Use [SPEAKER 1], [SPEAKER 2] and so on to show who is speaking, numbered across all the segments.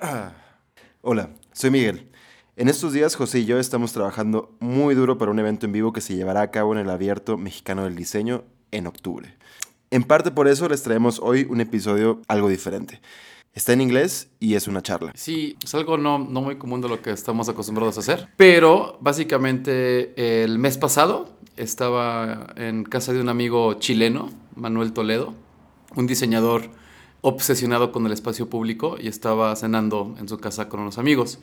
[SPEAKER 1] Hola, soy Miguel. En estos días José y yo estamos trabajando muy duro para un evento en vivo que se llevará a cabo en el Abierto Mexicano del Diseño en octubre. En parte por eso les traemos hoy un episodio algo diferente. Está en inglés y es una charla.
[SPEAKER 2] Sí, es algo no, no muy común de lo que estamos acostumbrados a hacer. Pero básicamente el mes pasado estaba en casa de un amigo chileno, Manuel Toledo, un diseñador obsesionado con el espacio público y estaba cenando en su casa con unos amigos.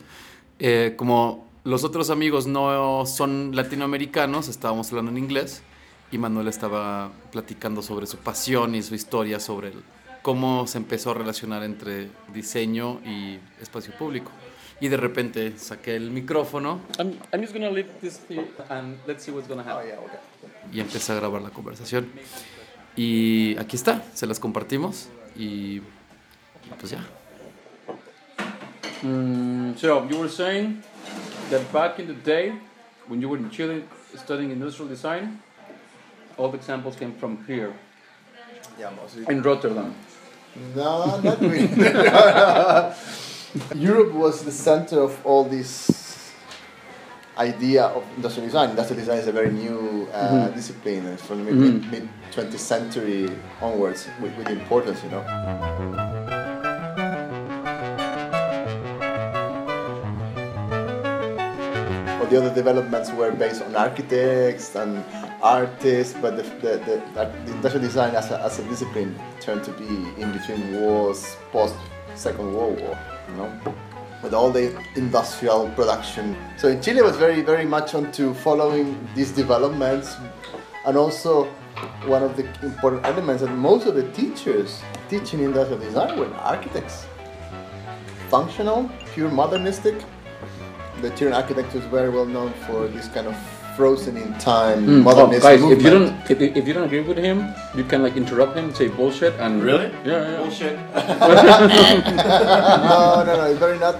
[SPEAKER 2] Eh, como los otros amigos no son latinoamericanos, estábamos hablando en inglés y Manuel estaba platicando sobre su pasión y su historia sobre el, cómo se empezó a relacionar entre diseño y espacio público. Y de repente saqué el micrófono. I'm, I'm just gonna leave this and let's see what's gonna happen. Oh, yeah, okay. Y empecé a grabar la conversación. Y aquí está, se las compartimos y pues ya.
[SPEAKER 3] Mm, so you were saying that back in the day, when you were in Chile studying industrial design, all the examples came from here.
[SPEAKER 4] Yeah, mostly.
[SPEAKER 3] In Rotterdam.
[SPEAKER 4] No, not really. Europe was the center of all this idea of industrial design. Industrial design is a very new uh, mm-hmm. discipline. It's from mm-hmm. mid 20th century onwards with, with importance, you know. But the other developments were based on architects and artists, but the, the, the, the industrial design as a, as a discipline turned to be in between wars, post Second World War, you know, with all the industrial production. So in Chile was very, very much onto following these developments, and also one of the important elements that most of the teachers teaching industrial design were architects. Functional, pure modernistic. The Chilean architects was very well known for this kind of frozen in time mm. modernist
[SPEAKER 3] oh, guys,
[SPEAKER 4] movement.
[SPEAKER 3] if you don't if, if you don't agree with him, you can like interrupt him, say bullshit, and
[SPEAKER 4] really,
[SPEAKER 3] yeah, yeah.
[SPEAKER 4] bullshit. no, no, no, it's very not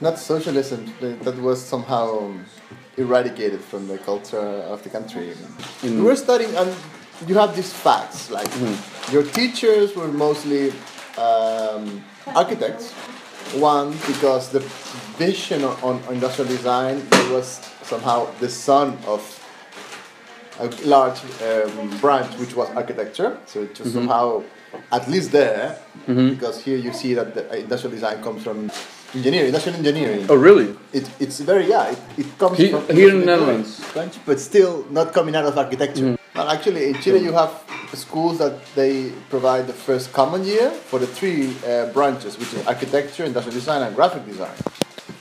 [SPEAKER 4] not socialism. That was somehow eradicated from the culture of the country. Mm. We were studying, and you have these facts like mm. your teachers were mostly um, architects. One, because the vision on, on industrial design was somehow the son of a large um, branch which was architecture. So it was mm-hmm. somehow at least there, mm-hmm. because here you see that the industrial design comes from engineering, industrial engineering.
[SPEAKER 3] Oh, really?
[SPEAKER 4] It, it's very yeah. It, it comes
[SPEAKER 3] he,
[SPEAKER 4] from
[SPEAKER 3] here in the Netherlands,
[SPEAKER 4] but still not coming out of architecture. Mm-hmm. Well, actually, in Chile, you have schools that they provide the first common year for the three uh, branches, which is architecture, industrial design, and graphic design.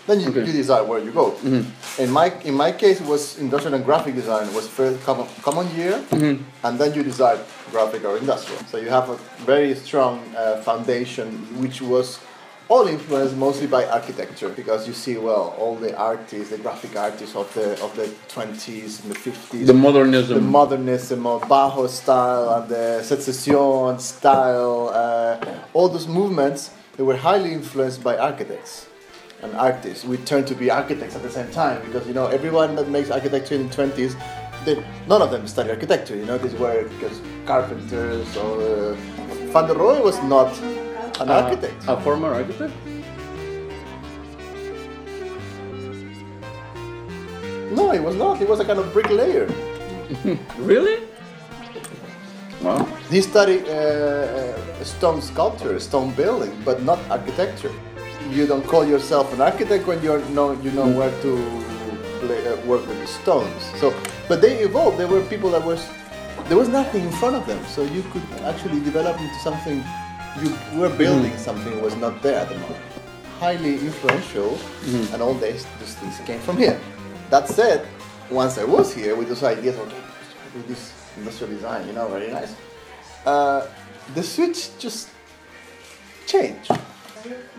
[SPEAKER 4] Then you, okay. you decide where you go. Mm-hmm. In my in my case, it was industrial and graphic design was first common, common year, mm-hmm. and then you decide graphic or industrial. So you have a very strong uh, foundation, which was all influenced mostly by architecture because you see well all the artists the graphic artists of the of the 20s and the 50s
[SPEAKER 3] the modernism
[SPEAKER 4] the modernism of Bauhaus style and the secession style uh, all those movements they were highly influenced by architects and artists. We turn to be architects at the same time because you know everyone that makes architecture in the twenties, none of them study architecture. You know, these were because carpenters or uh, Van der Rohe was not an uh, architect.
[SPEAKER 3] A former architect.
[SPEAKER 4] No, he was not. He was a kind of bricklayer.
[SPEAKER 3] really? Wow.
[SPEAKER 4] He studied uh, uh, stone sculpture, stone building, but not architecture you don't call yourself an architect when you're know you know where to play, uh, work with the stones. So, but they evolved. There were people that was there was nothing in front of them, so you could actually develop into something. You were building mm. something was not there at the moment. Highly influential, mm. and all these these things came from here. That said, once I was here with those ideas, okay, with this industrial design, you know, very nice. Uh, the switch just changed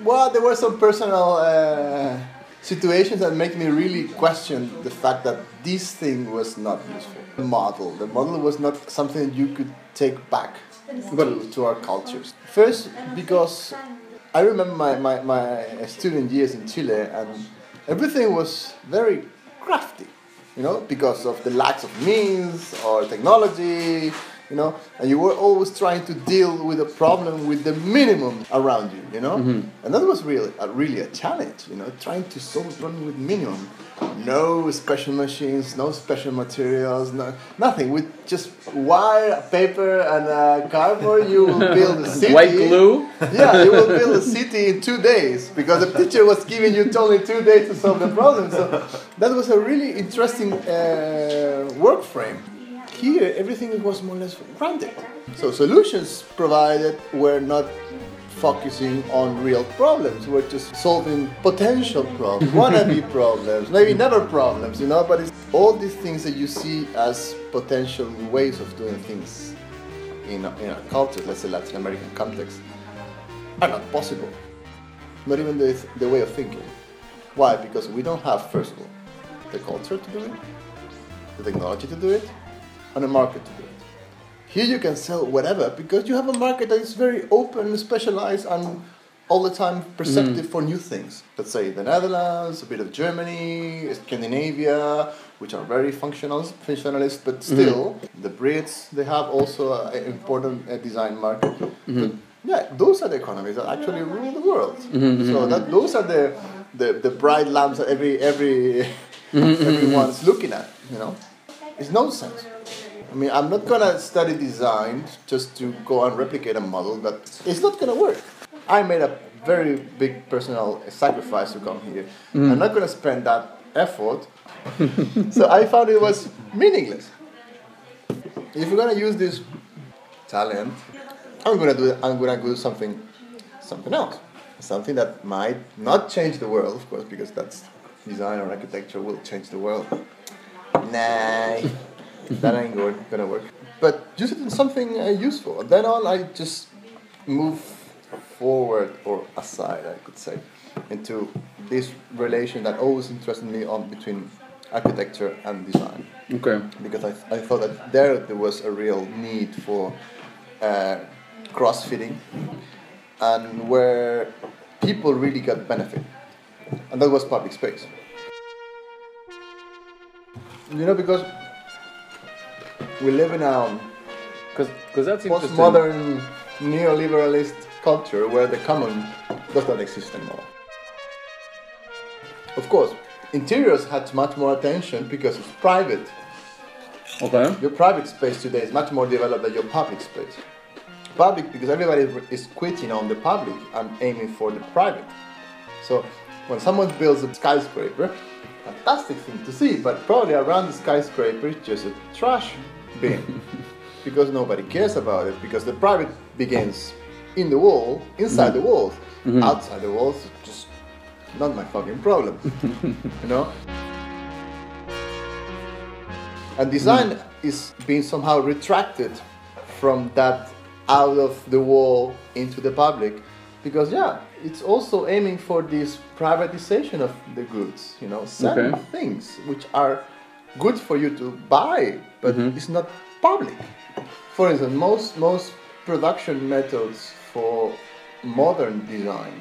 [SPEAKER 4] well, there were some personal uh, situations that make me really question the fact that this thing was not useful. The model, the model was not something you could take back to, to our cultures. First, because I remember my, my, my student years in Chile and everything was very crafty, you know, because of the lack of means or technology. You know, and you were always trying to deal with a problem with the minimum around you, you know, and that was really, a, really a challenge, you know, trying to solve a problem with minimum. No special machines, no special materials, no, nothing. With just wire, paper, and uh, cardboard, you will build a city.
[SPEAKER 3] White glue.
[SPEAKER 4] Yeah, you will build a city in two days because the teacher was giving you only two days to solve the problem. So that was a really interesting uh, work frame. Here, everything was more or less granted. So solutions provided were not focusing on real problems. We're just solving potential problems, wannabe problems, maybe never problems, you know. But it's all these things that you see as potential ways of doing things in a, in a culture, let's say Latin American context, are not possible. Not even the, the way of thinking. Why? Because we don't have, first of all, the culture to do it, the technology to do it, and a market to do it. Here you can sell whatever because you have a market that is very open, specialized, and all the time perceptive mm. for new things. Let's say the Netherlands, a bit of Germany, Scandinavia, which are very functional, functionalist, but mm-hmm. still the Brits they have also an important uh, design market. Mm-hmm. But yeah, those are the economies that actually rule the world. Mm-hmm. So that those are the, the, the bright lamps that every every everyone's looking at. You know, it's nonsense. I mean, I'm not gonna study design just to go and replicate a model that it's not gonna work. I made a very big personal sacrifice to come here. Mm. I'm not gonna spend that effort. so I found it was meaningless. If you're gonna use this talent, I'm gonna do I'm gonna do something something else. Something that might not change the world, of course, because that's design or architecture will change the world. Nah, that ain't good, gonna work. But use it in something uh, useful. And then on, I just move forward or aside, I could say, into this relation that always interested me on between architecture and design
[SPEAKER 3] Okay.
[SPEAKER 4] because I, I thought that there there was a real need for uh, cross-fitting and where people really got benefit and that was public space you know because we live in a
[SPEAKER 3] Because that's
[SPEAKER 4] postmodern neoliberalist culture where the common does not exist anymore. Of course, interiors had much more attention because it's private.
[SPEAKER 3] Okay.
[SPEAKER 4] Your private space today is much more developed than your public space. Public because everybody is quitting on the public and aiming for the private. So when someone builds a skyscraper, fantastic thing to see, but probably around the skyscraper it's just a trash bin because nobody cares about it because the private begins in the wall, inside the walls, mm-hmm. outside the walls, just not my fucking problem, you know. And design mm. is being somehow retracted from that out of the wall into the public because yeah it's also aiming for this privatization of the goods you know selling
[SPEAKER 3] Okay.
[SPEAKER 4] things which are good for you to buy but mm-hmm. it's not public. For instance most most production methods for modern design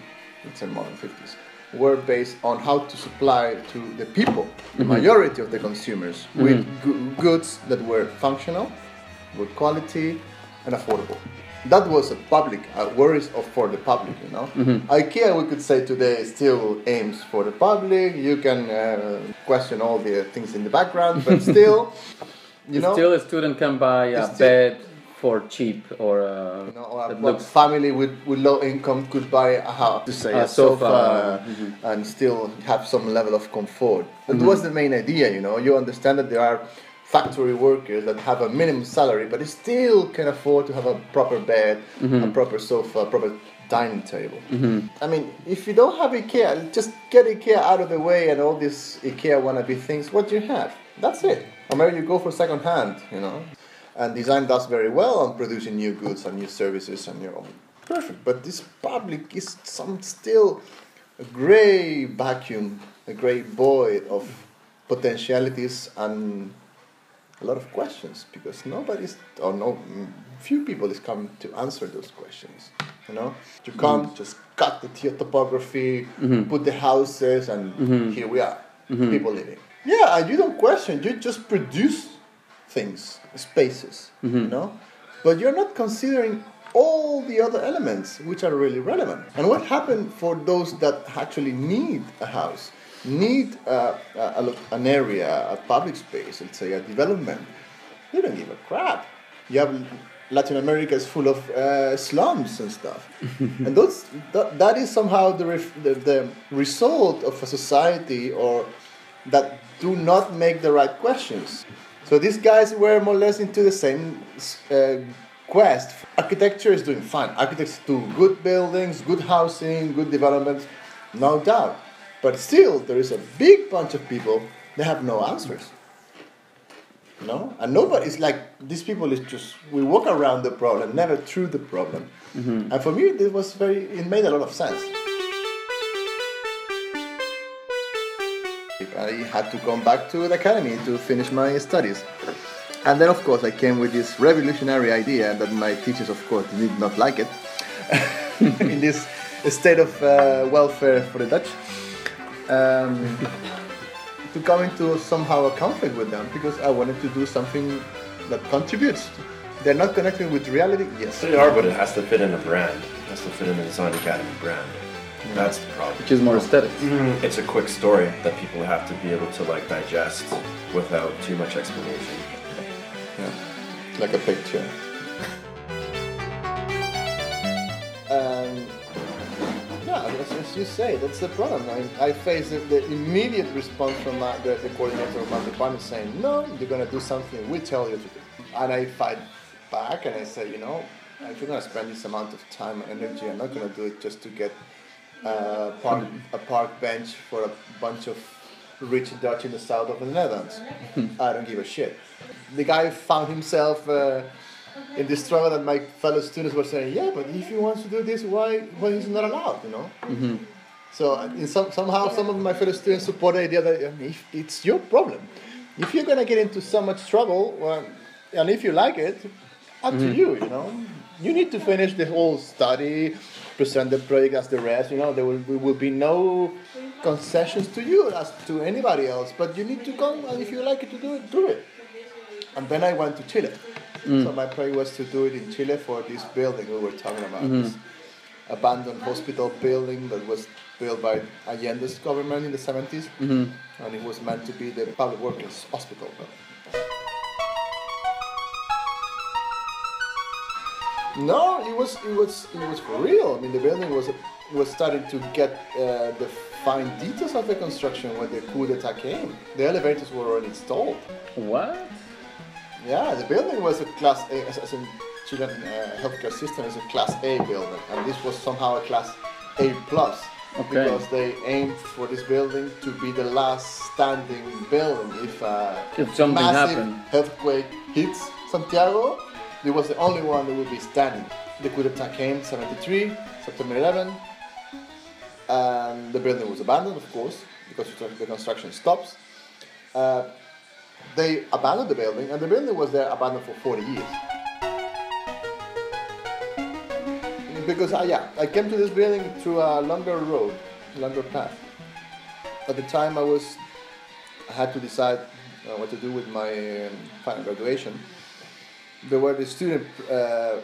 [SPEAKER 4] let's say modern 50s were based on how to supply to the people the mm-hmm. majority of the consumers with mm-hmm. gu- goods that were functional good quality and affordable that was a public uh, worries of for the public you know ikea we could say today still aims for the public you can uh, question all the things in the background but still you know
[SPEAKER 3] Still, a student can buy a
[SPEAKER 4] still-
[SPEAKER 3] bed for cheap or a,
[SPEAKER 4] you know, or
[SPEAKER 3] that looks.
[SPEAKER 4] family with, with low income could buy a house to say
[SPEAKER 3] A
[SPEAKER 4] a, sofa,
[SPEAKER 3] sofa, mm-hmm.
[SPEAKER 4] and still have some level of comfort. That was the main idea, you know. You understand that there are factory workers that have a minimum salary, but they still can afford to have a proper bed,
[SPEAKER 3] Mm-hmm.
[SPEAKER 4] a proper sofa, a proper dining table. I mean, if you don't have IKEA, just get IKEA out of the way and all these IKEA wannabe things. What do you have? That's it. Or maybe you go for second hand, you know. And design does very well on producing new goods and new services and your own. Perfect. But this public is some still a gray vacuum, a gray void of potentialities and a lot of questions because nobody's or no few people is coming to answer those questions you know? You mm-hmm. come just cut the to- topography mm-hmm. put the houses and mm-hmm. here we are people living. Yeah and you don't question you just produce things spaces you know? But you're not considering all the other elements which are really relevant. And what happened for those that actually need a house, need a, a, an area, a public space, let's say a development? They don't give a crap. You have Latin America is full of uh, slums and stuff, and those that, that is somehow the, ref, the the result of a society or that do not make the right questions. So these guys were more or less into the same uh, quest. Architecture is doing fine. Architects do good buildings, good housing, good developments, no doubt. But still, there is a big bunch of people that have no answers. No, and nobody. It's like these people is just we walk around the problem, never through the problem. And for me, this was very. It made a lot of sense. I had to come back to the academy to finish my studies. And then, of course, I came with this revolutionary idea that my teachers, of course, did not like it. in this state of uh, welfare for the Dutch. Um, to come into somehow a conflict with them because I wanted to do something that contributes. They're not connecting with reality. Yes,
[SPEAKER 1] They are, but it has to fit in a brand. It has to fit in the Design Academy brand. That's the problem.
[SPEAKER 2] Which is more aesthetic.
[SPEAKER 1] It's a quick story that people have to be able to like digest without too much explanation.
[SPEAKER 4] Yeah, like a picture. You say, that's the problem. I, I face the, the immediate response from my, the, the coordinator of my department saying, no, you're going to do something we tell you to do. And I fight back and I say, you know, if you're going to spend this amount of time and energy, I'm not going to do it just to get uh, park, a park bench for a bunch of rich Dutch in the south of the Netherlands. I don't give a shit. The guy found himself uh, in this struggle that my fellow students were saying, yeah, but if he wants to do this, why, why is he not allowed, you know? So uh, in some, somehow some of my fellow students support the idea that I mean, if it's your problem. If you're going to get into so much trouble, well, and if you like it, up to you, you know? You need to finish the whole study, present the project as the rest, you know, there will, there will be no concessions to you as to anybody else, but you need to come and if you like it to do it, do it. And then I went to Chile. Mm. So my project was to do it in Chile for this building we were talking about, mm-hmm. this abandoned hospital building that was built by Allende's government in the 70s, mm-hmm. and it was meant to be the public workers hospital. No, it was it was it was for real. I mean, the building was was starting to get uh, the fine details of the construction when the coup d'état came. The elevators were already installed.
[SPEAKER 2] What?
[SPEAKER 4] Yeah, the building was a class A, as, as in Chilean uh, healthcare system is a class A building, and this was somehow a class A plus
[SPEAKER 2] Okay.
[SPEAKER 4] because they aimed for this building to be the last standing building if a
[SPEAKER 2] If something
[SPEAKER 4] massive
[SPEAKER 2] happened.
[SPEAKER 4] earthquake hits Santiago. It was the only one that would be standing. The coup d'état came 73, September 11, and the building was abandoned, of course, because the construction stops. Uh, they abandoned the building, and the building was there abandoned for 40 years. Because I, yeah, I came to this building through a longer road, longer path. At the time, I was, I had to decide uh, what to do with my um, final graduation. There were the student uh,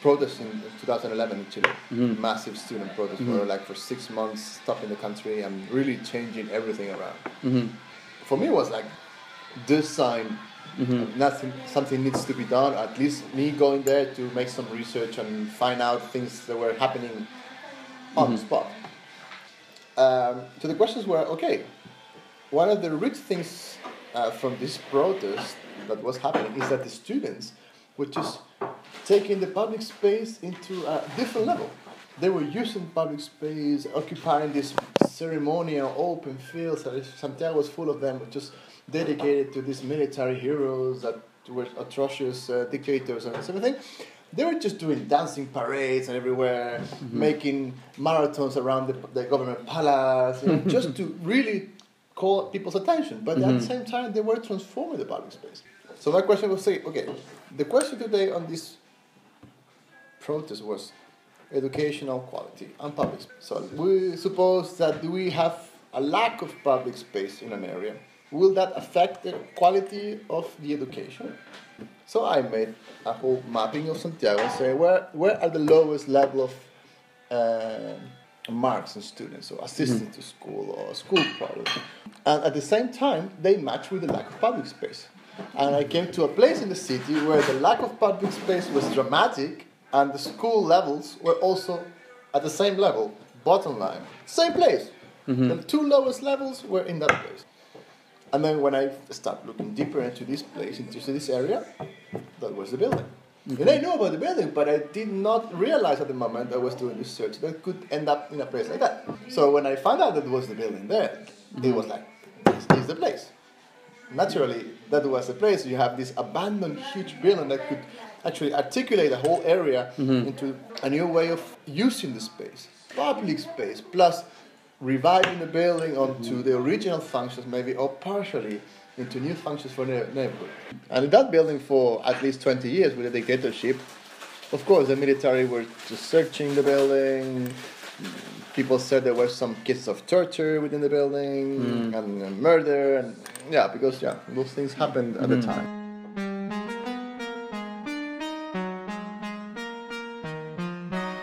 [SPEAKER 4] protests in 2011 in Chile, massive student protests, were like for six months stopping the country and really changing everything around for me it was like this sign nothing something needs to be done at least me going there to make some research and find out things that were happening on the spot um, so the questions were okay one of the rich things uh, from this protest that was happening is that the students were just taking the public space into a different level. They were using public space, occupying this ceremonial open fields. Santiago was full of them, just dedicated to these military heroes that were atrocious uh, dictators and everything. They were just doing dancing parades and everywhere, making marathons around the, the government palace, you know, just to really call people's attention. But at the same time, they were transforming the public space. So my question was say, okay, the question today on this protest was educational quality and public space. So we suppose that we have a lack of public space in an area. Will that affect the quality of the education? So I made a whole mapping of Santiago and say where where are the lowest level of uh, marks in students, or assistance to school or school problems. And at the same time, they match with the lack of public space. And I came to a place in the city where the lack of public space was dramatic and the school levels were also at the same level, bottom line. Same place. The two lowest levels were in that place. And then when I started looking deeper into this place, into this area, that was the building. And I knew about the building, but I did not realize at the moment I was doing research that could end up in a place like that. So when I found out that was the building there, it mm-hmm. was like, this is the place. Naturally, that was the place. You have this abandoned huge building that could actually articulate the whole area mm-hmm. into a new way of using the space, public space, plus reviving the building onto the original functions, maybe or partially into new functions for the neighborhood. And in that building, for at least 20 years with a dictatorship, of course, the military were just searching the building. People said there were some cases of torture within the building and, uh, murder, and yeah, because yeah, those things happened at the time.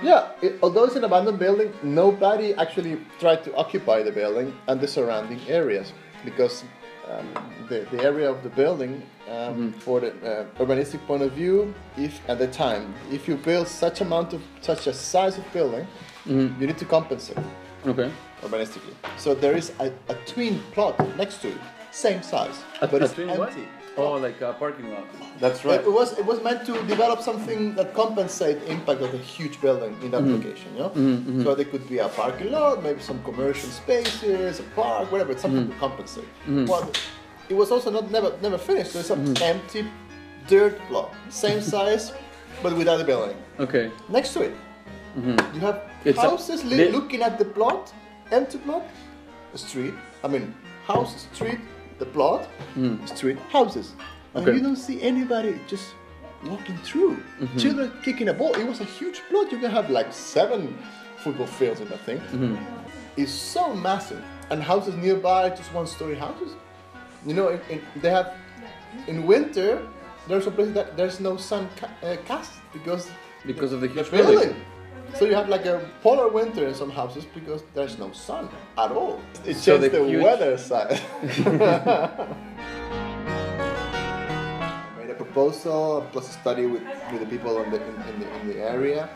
[SPEAKER 4] Yeah, it, although it's an abandoned building, nobody actually tried to occupy the building and the surrounding areas because um, the, the area of the building, um, for the uh, urbanistic point of view, if at the time, if you build such amount of such a size of building, you need to compensate
[SPEAKER 2] Okay.
[SPEAKER 4] urbanistically. So there is a, a twin plot next to it, same size, but it's empty.
[SPEAKER 2] Oh, like a parking lot.
[SPEAKER 4] That's right. It, was it was meant to develop something that compensate impact of a huge building in that mm-hmm. location, you know. Mm-hmm, mm-hmm. So there could be a parking lot, maybe some commercial spaces, a park, whatever. It's something to compensate. Well, it was also not never never finished. So it's an empty dirt plot, same size, but without a building.
[SPEAKER 2] Okay.
[SPEAKER 4] Next to it, you have
[SPEAKER 2] It's
[SPEAKER 4] houses li-
[SPEAKER 2] li-
[SPEAKER 4] looking at the plot, empty plot, a street. I mean, house, street, the plot, hmm. street, houses. And
[SPEAKER 2] Okay.
[SPEAKER 4] you don't see anybody just walking through. Mm-hmm. Children kicking a ball. It was a huge plot. You can have like seven football fields in that thing. Mm-hmm. It's so massive. And houses nearby, just one story houses. You know, in, in, they have, in winter, there's a place that there's no sun ca- uh, cast because
[SPEAKER 2] Because of the
[SPEAKER 4] the
[SPEAKER 2] huge
[SPEAKER 4] building.
[SPEAKER 2] building.
[SPEAKER 4] So you have like a polar winter in some houses because there's no sun at all. It
[SPEAKER 2] So
[SPEAKER 4] changed
[SPEAKER 2] the huge-
[SPEAKER 4] weather side. I made a proposal plus a study with, with the people in the, in, in the, in the area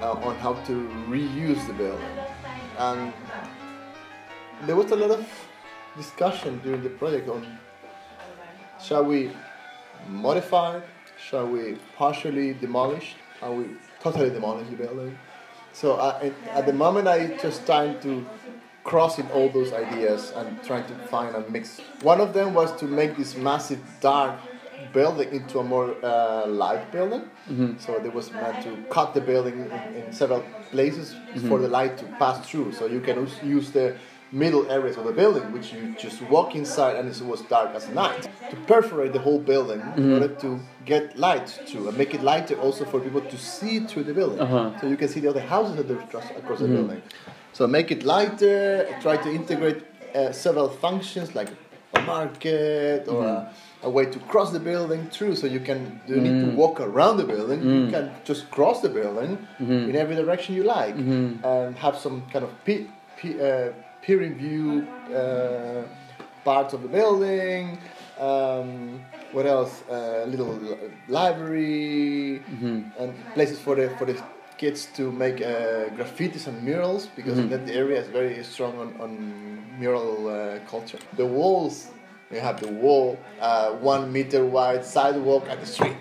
[SPEAKER 4] uh, on how to reuse the building. And there was a lot of discussion during the project on shall we modify, shall we partially demolish, are we totally demolish the building? So uh, it- at the moment I just trying to crossing all those ideas and trying to find a mix. One of them was to make this massive dark building into a more uh, light building. So there was meant to cut the building in, in several places for the light to pass through. So you can us- use the middle areas of the building, which you just walk inside and it was dark as night. To perforate the whole building in mm-hmm. order to get light through and make it lighter also for people to see through the building.
[SPEAKER 2] Uh-huh.
[SPEAKER 4] So you can see the other houses that are across, across the mm-hmm. building. So make it lighter, try to integrate uh, several functions like a market or mm-hmm. a, a way to cross the building through so you can you need to mm. walk around the building you mm. can just cross the building in every direction you like and have some kind of uh, peer review uh, parts of the building um, what else uh, little li- library and places for the for the kids to make uh, graffitis and murals because that area is very strong on, on mural uh, culture. The walls, you have the wall, uh, one meter wide sidewalk at the street,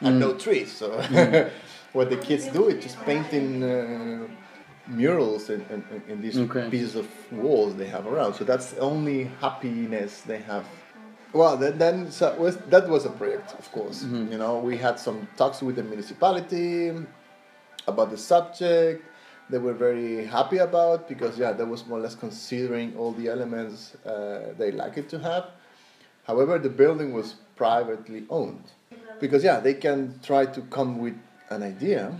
[SPEAKER 4] and no trees. So what the kids do is just painting uh, murals and, in, in- in these
[SPEAKER 2] Okay.
[SPEAKER 4] pieces of walls they have around. So that's the only happiness they have. Well, then, then so was, that was a project, of course. You know, we had some talks with the municipality about the subject. They were very happy about because yeah, that was more or less considering all the elements uh, they like it to have. However, the building was privately owned because yeah, they can try to come with an idea,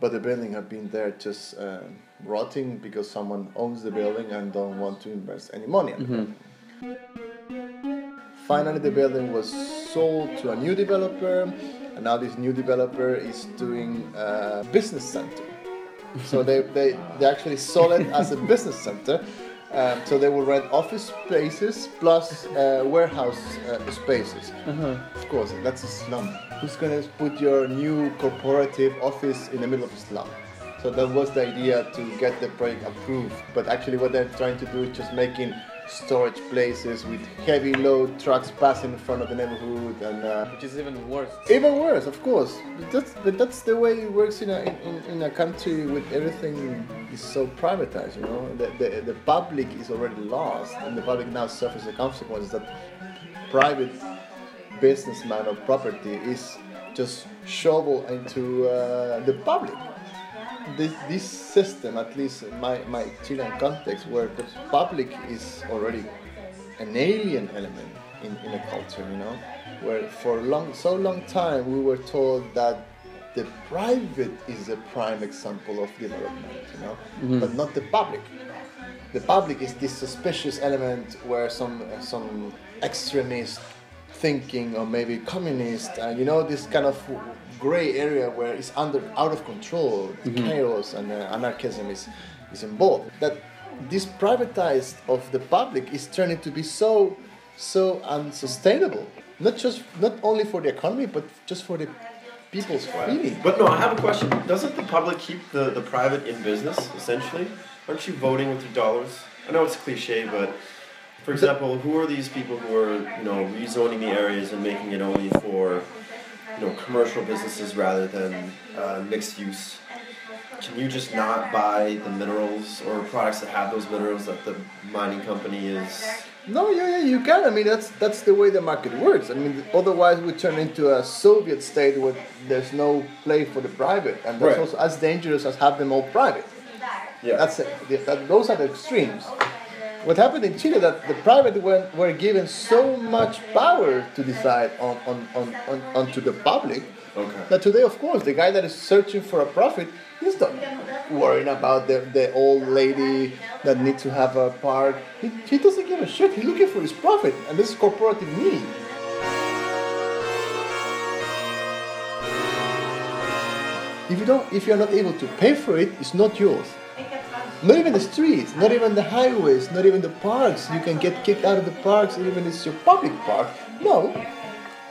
[SPEAKER 4] but the building have been there just uh, rotting because someone owns the building and don't want to invest any money. building. Finally, the building was sold to a new developer, and now this new developer is doing a business center. So they, they, they actually sold it as a business center. Um, so they will rent office spaces plus uh, warehouse uh, spaces. Of course, that's a slum. Who's gonna put your new corporative office in the middle of a slum? So that was the idea to get the project approved. But actually, what they're trying to do is just making storage places with heavy load trucks passing in front of the neighborhood and. Uh,
[SPEAKER 3] Which is even worse.
[SPEAKER 4] even worse, of course. But that's, but that's the way it works in a, in, in, a country with everything is so privatized, you know. The, the, the public is already lost, and the public now suffers the consequences that private businessman or property is just shoveled into uh, the public. This, this system, at least in my, my Chilean context, where the public is already an alien element in, in a culture, you know, where for long, so long time we were told that the private is a prime example of development, you know, mm-hmm. but not the public. The public is this suspicious element where some some extremist thinking or maybe communist, and you know this kind of gray area where it's under out of control, chaos and uh, anarchism is is involved. That this privatized of the public is turning to be so so unsustainable. Not just not only for the economy, but just for the people's feeling.
[SPEAKER 1] But no, I have a question. Doesn't the public keep the, the private in business, essentially? Aren't you voting with your dollars? I know it's cliche, but for example, who are these people who are, you know, rezoning the areas and making it only for, you know, commercial businesses rather than uh, mixed use? Can you just not buy the minerals or products that have those minerals that the mining company is?
[SPEAKER 4] No, yeah, yeah, you can. I mean, that's that's the way the market works. I mean, otherwise we turn into a Soviet state where there's no play for the private, and that's
[SPEAKER 1] Right.
[SPEAKER 4] also as dangerous as have them all private.
[SPEAKER 1] Yeah.
[SPEAKER 4] That's it. That, those are the extremes. What happened in Chile that the private were, were given so much power to decide on, on, on, on onto the public
[SPEAKER 1] Okay.
[SPEAKER 4] that today, of course, the guy that is searching for a profit, he's not worrying about the, the old lady that needs to have a park. He, he doesn't give a shit. He's looking for his profit, and this is corporative need. If you don't, if you are not able to pay for it, it's not yours. Not even the streets, not even the highways, not even the parks. You can get kicked out of the parks, even if it's your public park. No,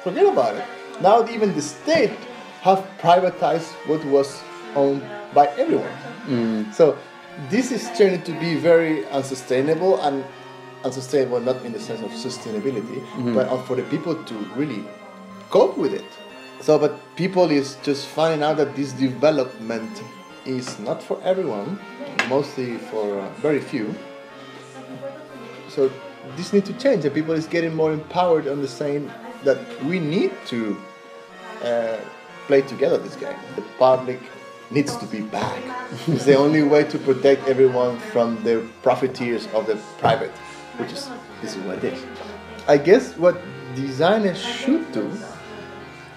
[SPEAKER 4] forget about it. Now even the state have privatized what was owned by everyone. Mm. So this is turning to be very unsustainable and unsustainable not in the sense of sustainability, mm-hmm. but for the people to really cope with it. So, but people is just finding out that this development is not for everyone, mostly for uh, very few. So this needs to change, and people is getting more empowered on the saying that we need to uh, play together this game. The public needs to be back. it's the only way to protect everyone from the profiteers of the private, which is this is what it is. I guess what designers should do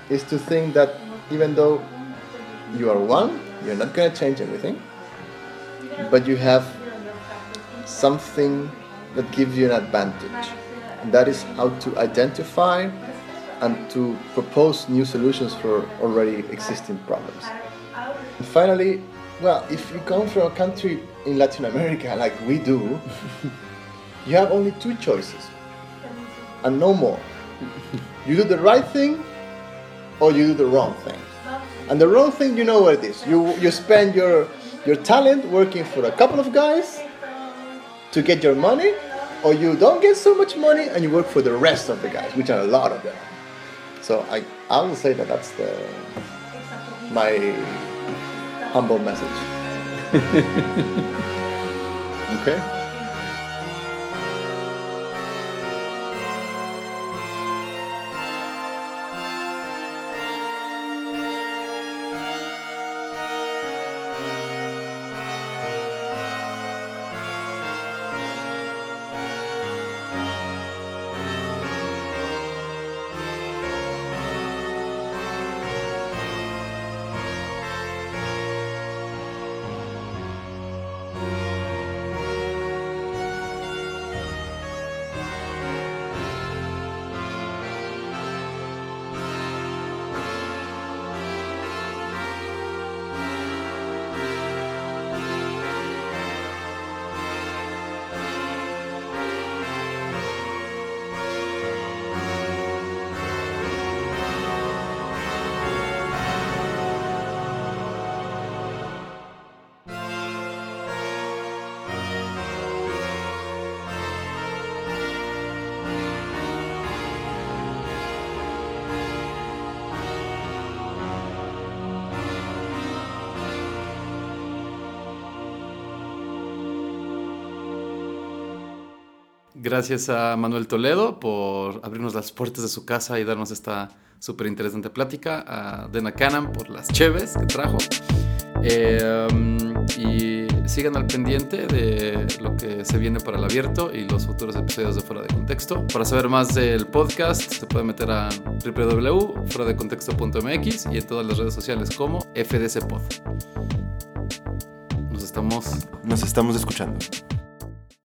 [SPEAKER 4] is to think that even though you are one, you're not going to change everything, but you have something that gives you an advantage. And that is how to identify and to propose new solutions for already existing problems. And finally, well, if you come from a country in Latin America like we do, you have only two choices and no more. You do the right thing or you do the wrong thing. And the wrong thing, you know what it is. You you spend your your talent working for a couple of guys to get your money, or you don't get so much money and you work for the rest of the guys, which are a lot of them. So I I will say that that's the my humble message.
[SPEAKER 2] Okay. Gracias a Manuel Toledo por abrirnos las puertas de su casa y darnos esta súper interesante plática. A Dena Cannon por las cheves que trajo. Eh, y sigan al pendiente de lo que se viene para el abierto y los futuros episodios de Fuera de Contexto. Para saber más del podcast, se puede meter a www.fueradecontexto.mx y en todas las redes sociales como FDC Pod. Nos estamos
[SPEAKER 1] Nos estamos escuchando.